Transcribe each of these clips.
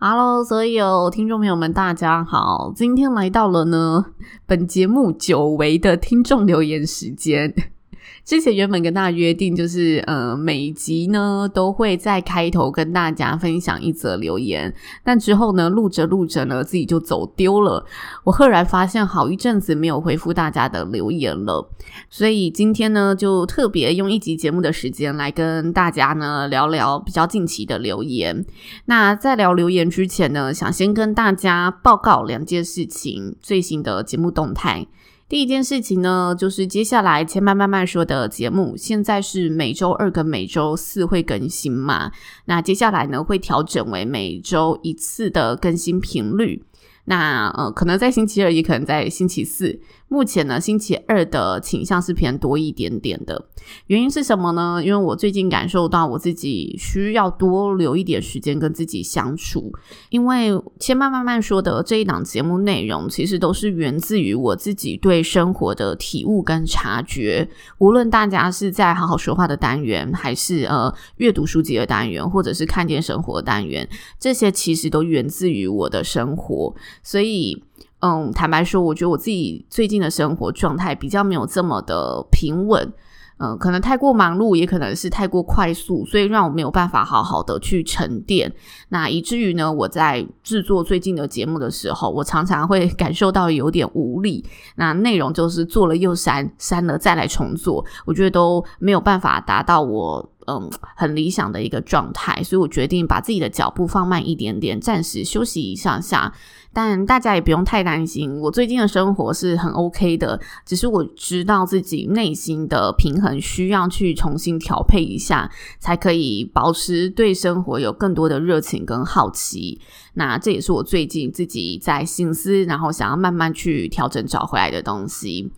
Hello，所有听众朋友们，大家好！今天来到了呢，本节目久违的听众留言时间。之前原本跟大家约定，就是呃，每集呢都会在开头跟大家分享一则留言，但之后呢，录着录着呢，自己就走丢了。我赫然发现，好一阵子没有回复大家的留言了，所以今天呢，就特别用一集节目的时间来跟大家呢聊聊比较近期的留言。那在聊留言之前呢，想先跟大家报告两件事情，最新的节目动态。第一件事情呢，就是接下来千慢慢慢说的节目，现在是每周二跟每周四会更新嘛。那接下来呢，会调整为每周一次的更新频率。那呃，可能在星期二，也可能在星期四。目前呢，星期二的倾向是偏多一点点的。原因是什么呢？因为我最近感受到我自己需要多留一点时间跟自己相处。因为千慢慢慢说的这一档节目内容，其实都是源自于我自己对生活的体悟跟察觉。无论大家是在好好说话的单元，还是呃阅读书籍的单元，或者是看见生活的单元，这些其实都源自于我的生活。所以。嗯，坦白说，我觉得我自己最近的生活状态比较没有这么的平稳。嗯，可能太过忙碌，也可能是太过快速，所以让我没有办法好好的去沉淀。那以至于呢，我在制作最近的节目的时候，我常常会感受到有点无力。那内容就是做了又删，删了再来重做，我觉得都没有办法达到我嗯很理想的一个状态，所以我决定把自己的脚步放慢一点点，暂时休息一下下。但大家也不用太担心，我最近的生活是很 OK 的，只是我知道自己内心的平衡需要去重新调配一下，才可以保持对生活有更多的热情跟好奇。那这也是我最近自己在心思，然后想要慢慢去调整找回来的东西。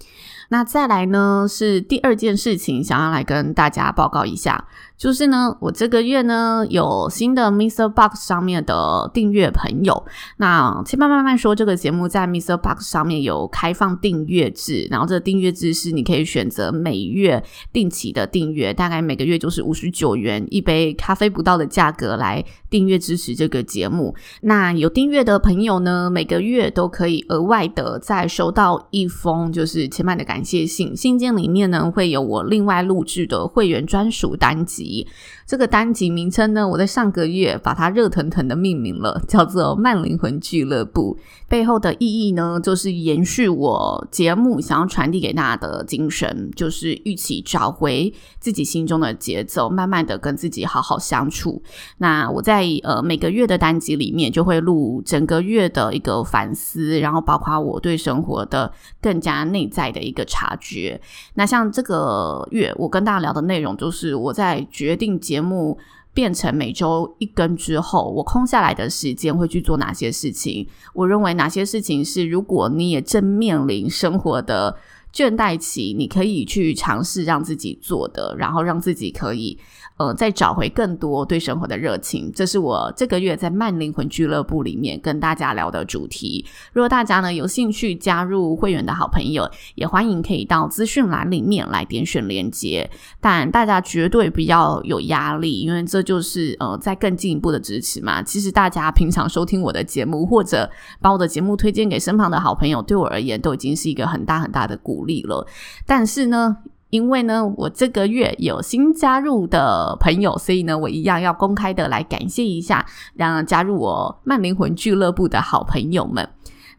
那再来呢，是第二件事情，想要来跟大家报告一下。就是呢，我这个月呢有新的 Mr. Box 上面的订阅朋友。那千慢慢慢说，这个节目在 Mr. Box 上面有开放订阅制，然后这订阅制是你可以选择每月定期的订阅，大概每个月就是五十九元一杯咖啡不到的价格来订阅支持这个节目。那有订阅的朋友呢，每个月都可以额外的再收到一封就是千嫚的感谢信，信件里面呢会有我另外录制的会员专属单集。一。这个单集名称呢，我在上个月把它热腾腾的命名了，叫做“慢灵魂俱乐部”。背后的意义呢，就是延续我节目想要传递给大家的精神，就是一起找回自己心中的节奏，慢慢的跟自己好好相处。那我在呃每个月的单集里面，就会录整个月的一个反思，然后包括我对生活的更加内在的一个察觉。那像这个月，我跟大家聊的内容，就是我在。决定节目变成每周一更之后，我空下来的时间会去做哪些事情？我认为哪些事情是如果你也正面临生活的倦怠期，你可以去尝试让自己做的，然后让自己可以。呃，再找回更多对生活的热情，这是我这个月在慢灵魂俱乐部里面跟大家聊的主题。如果大家呢有兴趣加入会员的好朋友，也欢迎可以到资讯栏里面来点选连接。但大家绝对不要有压力，因为这就是呃在更进一步的支持嘛。其实大家平常收听我的节目，或者把我的节目推荐给身旁的好朋友，对我而言都已经是一个很大很大的鼓励了。但是呢，因为呢，我这个月有新加入的朋友，所以呢，我一样要公开的来感谢一下，让加入我慢灵魂俱乐部的好朋友们。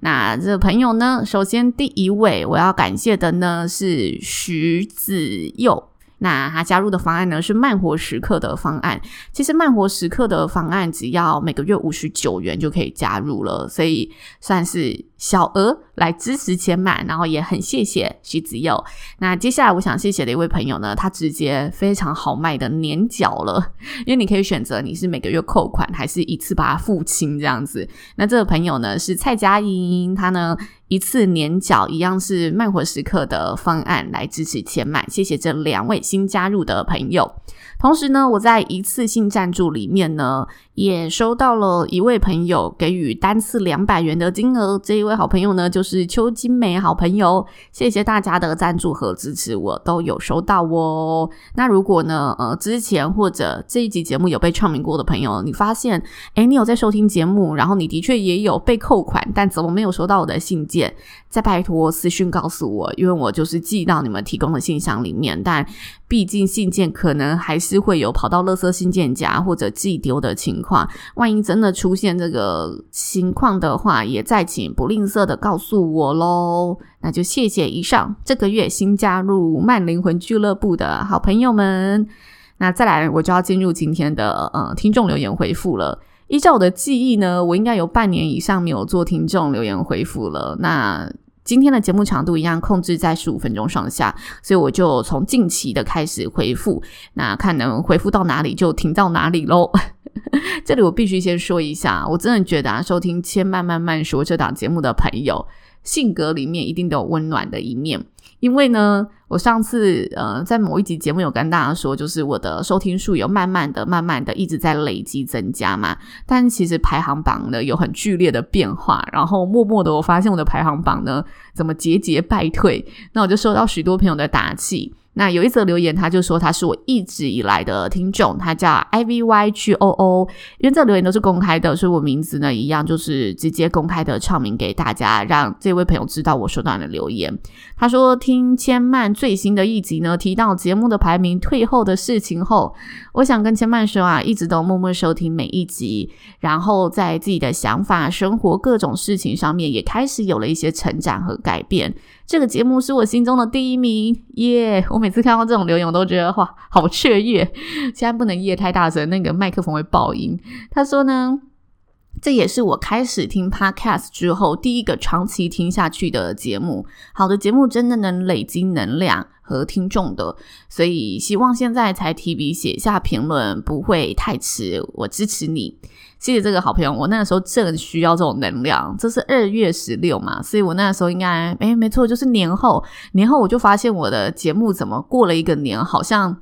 那这朋友呢，首先第一位我要感谢的呢是徐子佑。那他加入的方案呢是慢活时刻的方案。其实慢活时刻的方案只要每个月五十九元就可以加入了，所以算是小额来支持千嫚，然后也很谢谢徐子佑。那接下来我想谢谢的一位朋友呢，他直接非常豪迈的年缴了，因为你可以选择你是每个月扣款，还是一次把它付清这样子。那这个朋友呢是蔡佳莹，他呢一次年缴一样是慢活时刻的方案来支持千嫚，谢谢这两位新加入的朋友。同时呢，我在一次性赞助里面呢，也收到了一位朋友给予单次两百元的金额。这一位好朋友呢，就是邱金梅好朋友。谢谢大家的赞助和支持，我都有收到哦。那如果呢，呃，之前或者这一集节目有被唱名过的朋友，你发现，诶，你有在收听节目，然后你的确也有被扣款，但怎么没有收到我的信件？再拜托私讯告诉我，因为我就是寄到你们提供的信箱里面，但毕竟信件可能还是会有跑到垃圾信件夹或者寄丢的情况。万一真的出现这个情况的话，也再请不吝啬的告诉我喽。那就谢谢以上这个月新加入慢灵魂俱乐部的好朋友们。那再来，我就要进入今天的呃听众留言回复了。依照我的记忆呢，我应该有半年以上没有做听众留言回复了。那今天的节目长度一样控制在十五分钟上下，所以我就从近期的开始回复，那看能回复到哪里就停到哪里喽。这里我必须先说一下，我真的觉得，收听《千慢慢慢说》这档节目的朋友，性格里面一定都有温暖的一面。因为呢，我上次呃在某一集节目有跟大家说，就是我的收听数有慢慢的、慢慢的一直在累积增加嘛，但其实排行榜呢有很剧烈的变化，然后默默的我发现我的排行榜呢怎么节节败退，那我就收到许多朋友的打气。那有一则留言，他就说他是我一直以来的听众，他叫 I V Y G O O，因为这留言都是公开的，所以我名字呢一样就是直接公开的唱名给大家，让这位朋友知道我收到你的留言。他说听千曼最新的一集呢，提到节目的排名退后的事情后，我想跟千曼说啊，一直都默默收听每一集，然后在自己的想法、生活各种事情上面也开始有了一些成长和改变。这个节目是我心中的第一名，耶、我每次看到这种留言，我都觉得哇，好雀跃。现在不能耶太大声，那个麦克风会爆音。他说呢，这也是我开始听 Podcast 之后第一个长期听下去的节目。好的节目真的能累积能量和听众的，所以希望现在才提笔写下评论不会太迟。我支持你。谢谢这个好朋友，我那个时候正需要这种能量。这是二月十六嘛，所以我那个时候应该，诶，没错，就是年后。年后我就发现我的节目怎么过了一个年，好像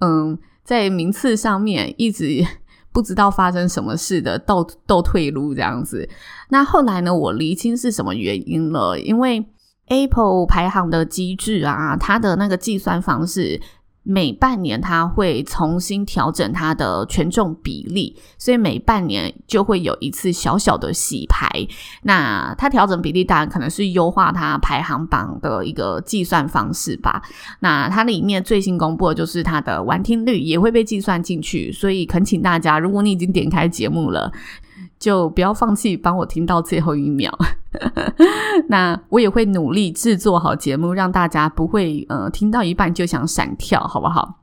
嗯，在名次上面一直不知道发生什么事的倒倒退路这样子。那后来呢，我厘清是什么原因了，因为 Apple 排行的机制啊，它的那个计算方式。每半年它会重新调整它的权重比例，所以每半年就会有一次小小的洗牌。那它调整比例当然可能是优化它排行榜的一个计算方式吧。那它里面最新公布的就是它的完听率也会被计算进去，所以恳请大家，如果你已经点开节目了，就不要放弃，帮我听到最后一秒。那我也会努力制作好节目，让大家不会呃听到一半就想闪跳，好不好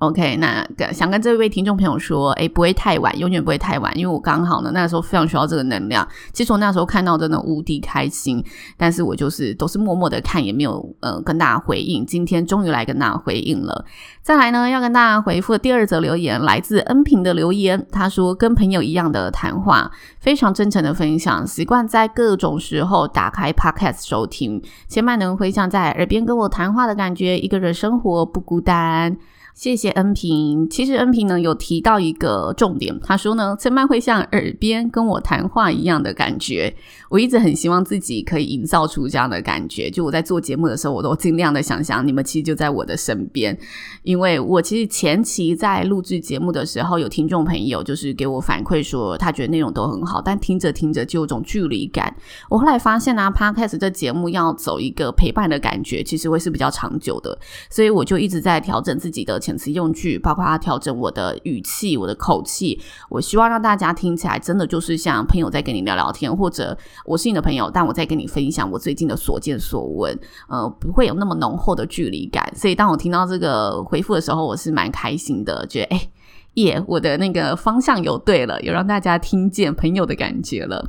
？OK，那个想跟这位听众朋友说，诶，不会太晚，永远不会太晚，因为我刚好呢，那时候非常需要这个能量。其实我那时候看到真的无敌开心，但是我就是都是默默的看，也没有呃跟大家回应。今天终于来跟大家回应了。再来呢，要跟大家回复的第二则留言，来自恩平的留言，他说跟朋友一样的谈话，非常真诚的分享，习惯在各种时候打开 Podcast 收听，千万能回想在耳边跟我谈话的感觉，一个人生活不孤单。谢谢恩平。其实恩平呢有提到一个重点，他说呢，陈曼会像耳边跟我谈话一样的感觉。我一直很希望自己可以营造出这样的感觉。就我在做节目的时候，我都尽量的想象你们其实就在我的身边。因为我其实前期在录制节目的时候，有听众朋友就是给我反馈说，他觉得内容都很好，但听着听着就有种距离感。我后来发现呢、啊，Podcast 这节目要走一个陪伴的感觉，其实会是比较长久的。所以我就一直在调整自己的。遣词用句，包括他调整我的语气、我的口气，我希望让大家听起来真的就是像朋友在跟你聊聊天，或者我是你的朋友，但我在跟你分享我最近的所见所闻，呃，不会有那么浓厚的距离感。所以当我听到这个回复的时候，我是蛮开心的，觉得诶耶，我的那个方向有对了，有让大家听见朋友的感觉了。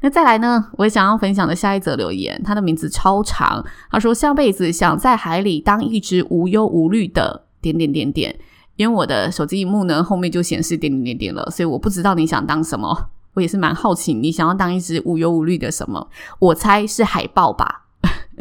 那再来呢，我想要分享的下一则留言，他的名字超长，他说下辈子想在海里当一只无忧无虑的点点点点。因为我的手机荧幕呢后面就显示点点点点了，所以我不知道你想当什么。我也是蛮好奇，你想要当一只无忧无虑的什么？我猜是海豹吧。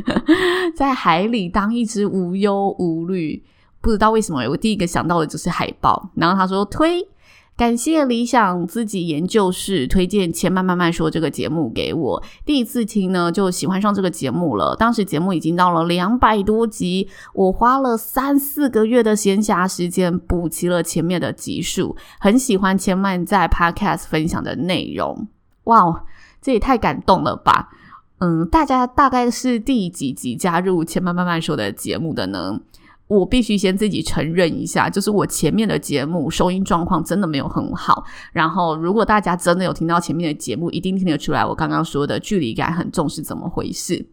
在海里当一只无忧无虑，不知道为什么，我第一个想到的就是海豹。然后他说推。感谢理想自己研究室推荐《千曼慢慢说》这个节目给我，第一次听呢就喜欢上这个节目了。当时节目已经到了两百多集，我花了三四个月的闲暇时间补齐了前面的集数，很喜欢千曼在 Podcast 分享的内容。哇，这也太感动了吧！嗯，大家大概是第几集加入《千曼慢慢说》的节目的呢？我必须先自己承认一下，就是我前面的节目收音状况真的没有很好。然后，如果大家真的有听到前面的节目，一定听得出来我刚刚说的距离感很重是怎么回事。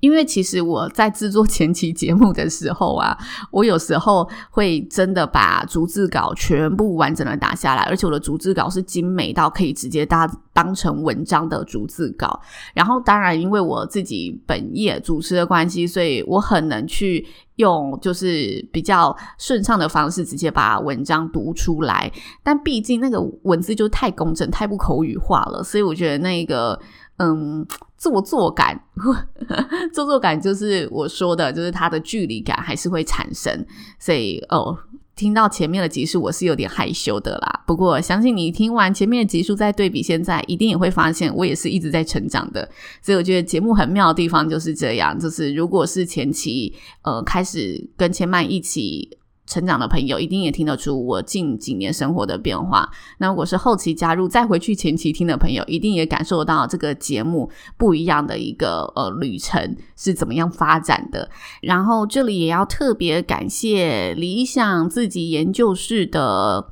因为其实我在制作前期节目的时候啊，我有时候会真的把逐字稿全部完整的打下来，而且我的逐字稿是精美到可以直接当当成文章的逐字稿。然后当然，因为我自己本业主持的关系，所以我很能去用就是比较顺畅的方式直接把文章读出来。但毕竟那个文字就太工整、太不口语化了，所以我觉得那个。嗯，做作感，做作感就是我说的，就是它的距离感还是会产生。所以哦，听到前面的集数，我是有点害羞的啦。不过相信你听完前面的集数，再对比现在，一定也会发现我也是一直在成长的。所以我觉得节目很妙的地方就是这样，就是如果是前期呃开始跟千曼一起。成长的朋友一定也听得出我近几年生活的变化。那如果是后期加入再回去前期听的朋友，一定也感受到这个节目不一样的一个呃旅程是怎么样发展的。然后这里也要特别感谢理想自己研究室的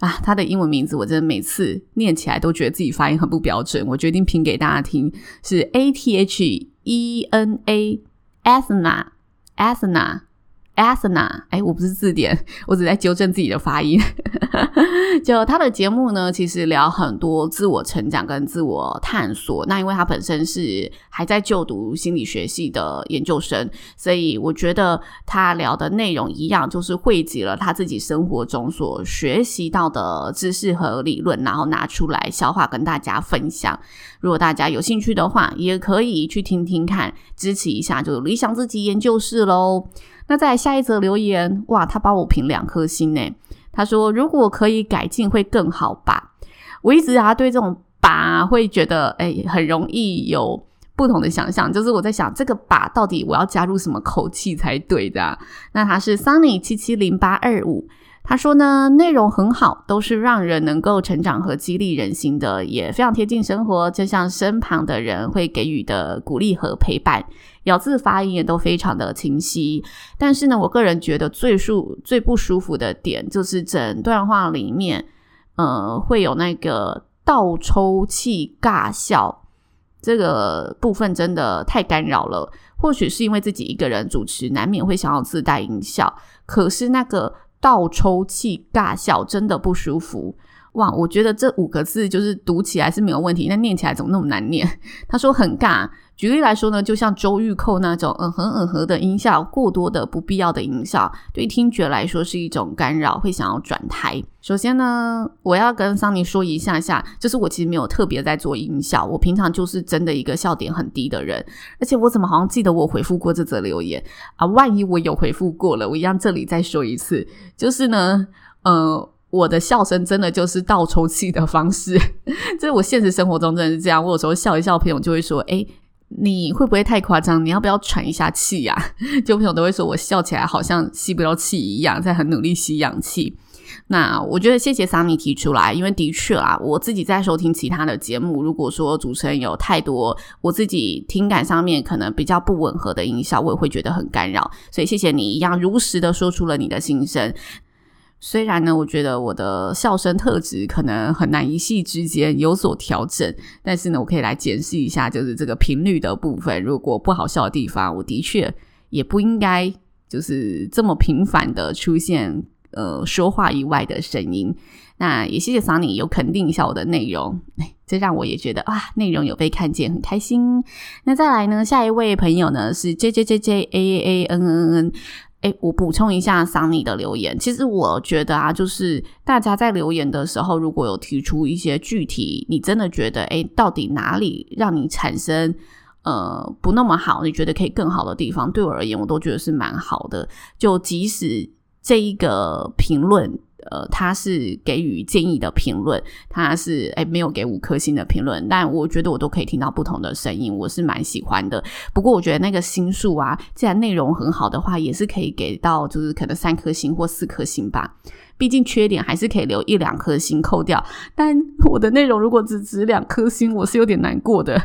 啊，他的英文名字我真的每次念起来都觉得自己发音很不标准。我决定拼给大家听，是 A T H E N A，Athena Asana，哎，我不是字典，我只在纠正自己的发音。就他的节目呢，其实聊很多自我成长跟自我探索。那因为他本身是还在就读心理学系的研究生，所以我觉得他聊的内容一样，就是汇集了他自己生活中所学习到的知识和理论，然后拿出来消化跟大家分享。如果大家有兴趣的话，也可以去听听看，支持一下，就理想自己研究室喽。那在下一则留言，哇，他帮我评两颗星呢。他说：“如果可以改进，会更好吧？”我一直啊对这种“吧”会觉得，哎，很容易有不同的想象。就是我在想，这个“吧”到底我要加入什么口气才对的啊？那他是 Sunny 七七零八二五。他说呢，内容很好，都是让人能够成长和激励人心的，也非常贴近生活，就像身旁的人会给予的鼓励和陪伴。咬字发音也都非常的清晰。但是呢，我个人觉得最舒最不舒服的点，就是整段话里面，呃，会有那个倒抽气尬笑这个部分，真的太干扰了。或许是因为自己一个人主持，难免会想要自带音效，可是那个。倒抽气尬笑真的不舒服。哇！我觉得这五个字就是读起来是没有问题，但念起来怎么那么难念？他说很尬。举例来说呢，就像周玉蔻那种嗯哼嗯哼的音效，过多的不必要的音效，对听觉来说是一种干扰，会想要转台。首先呢，我要跟桑尼说一下下，就是我其实没有特别在做音效，我平常就是真的一个笑点很低的人，而且我怎么好像记得我回复过这则留言啊？万一我有回复过了，我一样这里再说一次，就是呢，呃，我的笑声真的就是倒抽气的方式，这是我现实生活中真的是这样，我有时候笑一笑，朋友就会说，诶。你会不会太夸张？你要不要喘一下气呀？就朋友都会说我笑起来好像吸不到气一样，在很努力吸氧气。那我觉得谢谢 Sunny 提出来，因为的确啊，我自己在收听其他的节目，如果说主持人有太多我自己听感上面可能比较不吻合的音效，我也会觉得很干扰。所以谢谢你一样如实的说出了你的心声。虽然呢，我觉得我的笑声特质可能很难一夕之间有所调整，但是呢，我可以来检视一下，就是这个频率的部分。如果不好笑的地方，我的确也不应该就是这么频繁的出现呃说话以外的声音。那也谢谢 Sunny 有肯定一下我的内容，这让我也觉得啊，内容有被看见，很开心。那再来呢，下一位朋友呢是 J J J J A A A N N N。哎，我补充一下桑尼的留言。其实我觉得啊，就是大家在留言的时候，如果有提出一些具体，你真的觉得哎，到底哪里让你产生呃不那么好，你觉得可以更好的地方，对我而言，我都觉得是蛮好的。就即使这一个评论。呃，他是给予建议的评论，他是诶没有给五颗星的评论，但我觉得我都可以听到不同的声音，我是蛮喜欢的。不过我觉得那个星数啊，既然内容很好的话，也是可以给到，就是可能三颗星或四颗星吧。毕竟缺点还是可以留一两颗星扣掉，但 我的内容如果只值两颗星，我是有点难过的。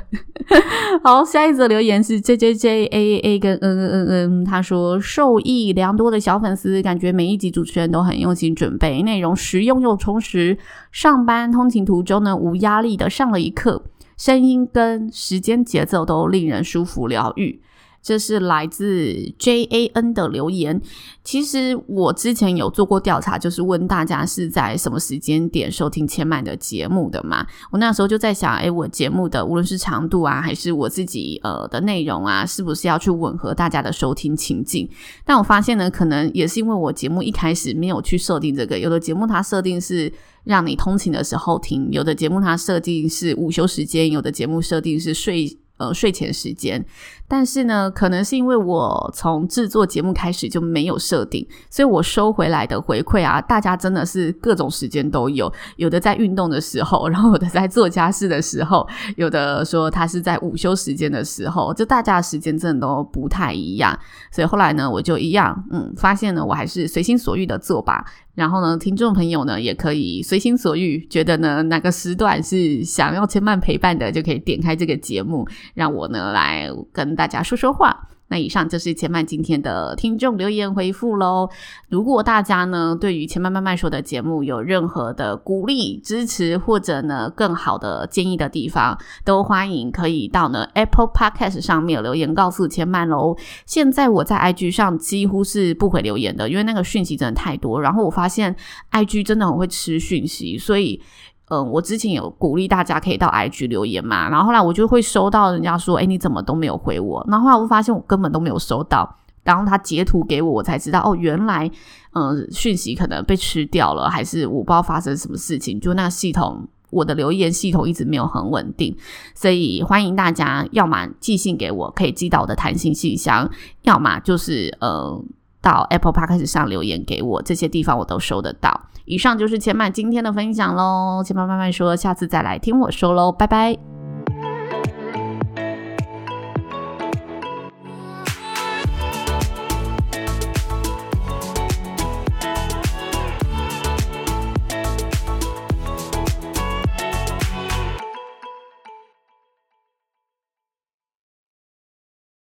好，下一则留言是 J J J A A A 跟嗯嗯嗯嗯他说受益良多的小粉丝，感觉每一集主持人都很用心准备，内容实用又充实，上班通勤途中呢无压力的上了一课，声音跟时间节奏都令人舒服疗愈。这是来自 J A N 的留言。其实我之前有做过调查，就是问大家是在什么时间点收听千嫚的节目的嘛？我那时候就在想，诶，我节目的无论是长度啊，还是我自己呃的内容啊，是不是要去吻合大家的收听情境？但我发现呢，可能也是因为我节目一开始没有去设定这个，有的节目它设定是让你通勤的时候听，有的节目它设定是午休时间，有的节目设定是睡。呃，睡前时间，但是呢，可能是因为我从制作节目开始就没有设定，所以我收回来的回馈啊，大家真的是各种时间都有，有的在运动的时候，然后有的在做家事的时候，有的说他是在午休时间的时候，就大家的时间真的都不太一样，所以后来呢，我就一样，嗯，发现呢，我还是随心所欲的做吧。然后呢，听众朋友呢也可以随心所欲，觉得呢哪个时段是想要千嫚陪伴的，就可以点开这个节目，让我呢来跟大家说说话。那以上就是千嫚今天的听众留言回复喽。如果大家呢对于千嫚慢慢说的节目有任何的鼓励、支持，或者呢更好的建议的地方，都欢迎可以到呢 Apple Podcast 上面留言告诉千嫚喽。现在我在 IG 上几乎是不回留言的，因为那个讯息真的太多。然后我发现 IG 真的很会吃讯息，所以。嗯，我之前有鼓励大家可以到 IG 留言嘛，然后后来我就会收到人家说，诶，你怎么都没有回我？然后后来我发现我根本都没有收到，然后他截图给我，我才知道哦，原来嗯讯息可能被吃掉了，还是我不知道发生什么事情，就那个系统，我的留言系统一直没有很稳定，所以欢迎大家要么寄信给我，可以寄到我的弹性信箱，要么就是呃到 Apple Podcast 上留言给我，这些地方我都收得到。以上就是千曼今天的分享喽，千曼慢慢说，下次再来听我说喽，拜拜。